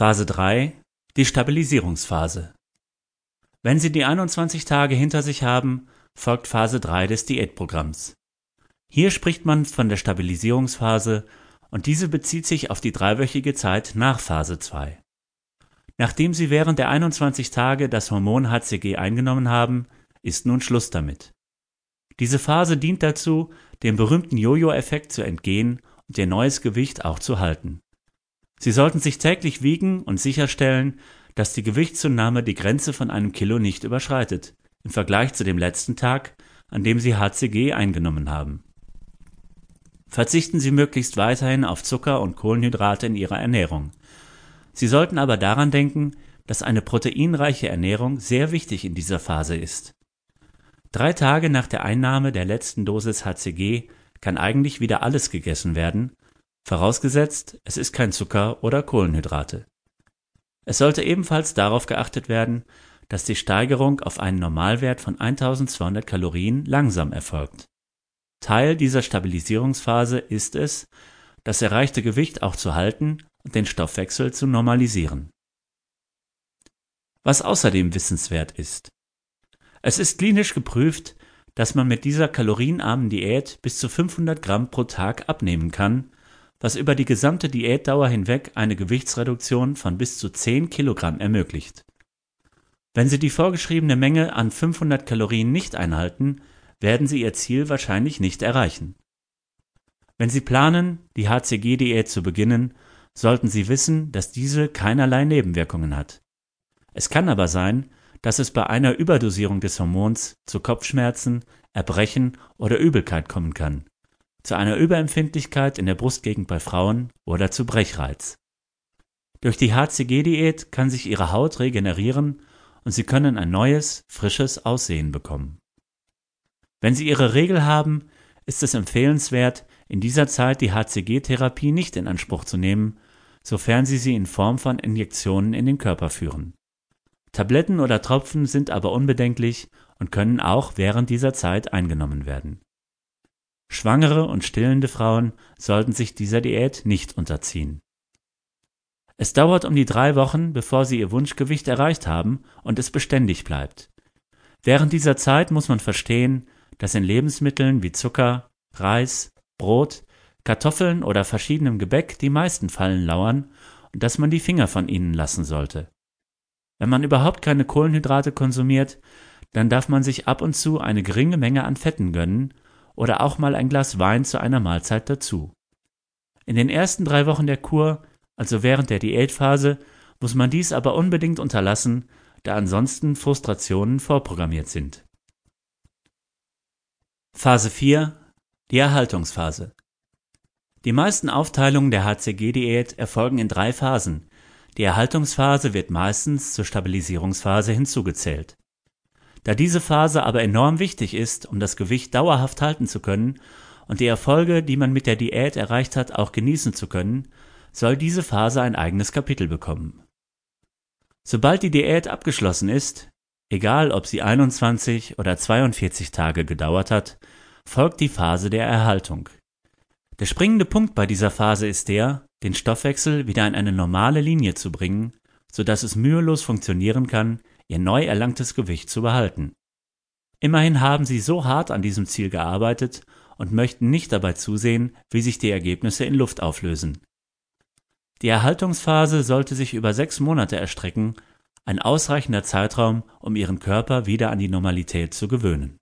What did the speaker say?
Phase 3 Die Stabilisierungsphase Wenn Sie die 21 Tage hinter sich haben, folgt Phase 3 des Diätprogramms. Hier spricht man von der Stabilisierungsphase und diese bezieht sich auf die dreiwöchige Zeit nach Phase 2. Nachdem Sie während der 21 Tage das Hormon HCG eingenommen haben, ist nun Schluss damit. Diese Phase dient dazu, dem berühmten Jojo-Effekt zu entgehen und Ihr neues Gewicht auch zu halten. Sie sollten sich täglich wiegen und sicherstellen, dass die Gewichtszunahme die Grenze von einem Kilo nicht überschreitet, im Vergleich zu dem letzten Tag, an dem Sie HCG eingenommen haben. Verzichten Sie möglichst weiterhin auf Zucker und Kohlenhydrate in Ihrer Ernährung. Sie sollten aber daran denken, dass eine proteinreiche Ernährung sehr wichtig in dieser Phase ist. Drei Tage nach der Einnahme der letzten Dosis HCG kann eigentlich wieder alles gegessen werden, vorausgesetzt es ist kein Zucker oder Kohlenhydrate. Es sollte ebenfalls darauf geachtet werden, dass die Steigerung auf einen Normalwert von 1200 Kalorien langsam erfolgt. Teil dieser Stabilisierungsphase ist es, das erreichte Gewicht auch zu halten und den Stoffwechsel zu normalisieren. Was außerdem wissenswert ist. Es ist klinisch geprüft, dass man mit dieser kalorienarmen Diät bis zu 500 Gramm pro Tag abnehmen kann, was über die gesamte Diätdauer hinweg eine Gewichtsreduktion von bis zu 10 Kilogramm ermöglicht. Wenn Sie die vorgeschriebene Menge an 500 Kalorien nicht einhalten, werden Sie Ihr Ziel wahrscheinlich nicht erreichen. Wenn Sie planen, die HCG-Diät zu beginnen, sollten Sie wissen, dass diese keinerlei Nebenwirkungen hat. Es kann aber sein, dass es bei einer Überdosierung des Hormons zu Kopfschmerzen, Erbrechen oder Übelkeit kommen kann, zu einer Überempfindlichkeit in der Brustgegend bei Frauen oder zu Brechreiz. Durch die HCG-Diät kann sich Ihre Haut regenerieren und Sie können ein neues, frisches Aussehen bekommen. Wenn Sie Ihre Regel haben, ist es empfehlenswert, in dieser Zeit die HCG-Therapie nicht in Anspruch zu nehmen, sofern Sie sie in Form von Injektionen in den Körper führen. Tabletten oder Tropfen sind aber unbedenklich und können auch während dieser Zeit eingenommen werden. Schwangere und stillende Frauen sollten sich dieser Diät nicht unterziehen. Es dauert um die drei Wochen, bevor sie ihr Wunschgewicht erreicht haben und es beständig bleibt. Während dieser Zeit muss man verstehen, dass in Lebensmitteln wie Zucker, Reis, Brot, Kartoffeln oder verschiedenem Gebäck die meisten Fallen lauern und dass man die Finger von ihnen lassen sollte. Wenn man überhaupt keine Kohlenhydrate konsumiert, dann darf man sich ab und zu eine geringe Menge an Fetten gönnen oder auch mal ein Glas Wein zu einer Mahlzeit dazu. In den ersten drei Wochen der Kur, also während der Diätphase, muss man dies aber unbedingt unterlassen, da ansonsten Frustrationen vorprogrammiert sind. Phase 4 Die Erhaltungsphase Die meisten Aufteilungen der HCG-Diät erfolgen in drei Phasen. Die Erhaltungsphase wird meistens zur Stabilisierungsphase hinzugezählt. Da diese Phase aber enorm wichtig ist, um das Gewicht dauerhaft halten zu können und die Erfolge, die man mit der Diät erreicht hat, auch genießen zu können, soll diese Phase ein eigenes Kapitel bekommen. Sobald die Diät abgeschlossen ist, Egal, ob sie 21 oder 42 Tage gedauert hat, folgt die Phase der Erhaltung. Der springende Punkt bei dieser Phase ist der, den Stoffwechsel wieder in eine normale Linie zu bringen, sodass es mühelos funktionieren kann, ihr neu erlangtes Gewicht zu behalten. Immerhin haben sie so hart an diesem Ziel gearbeitet und möchten nicht dabei zusehen, wie sich die Ergebnisse in Luft auflösen. Die Erhaltungsphase sollte sich über sechs Monate erstrecken ein ausreichender Zeitraum, um ihren Körper wieder an die Normalität zu gewöhnen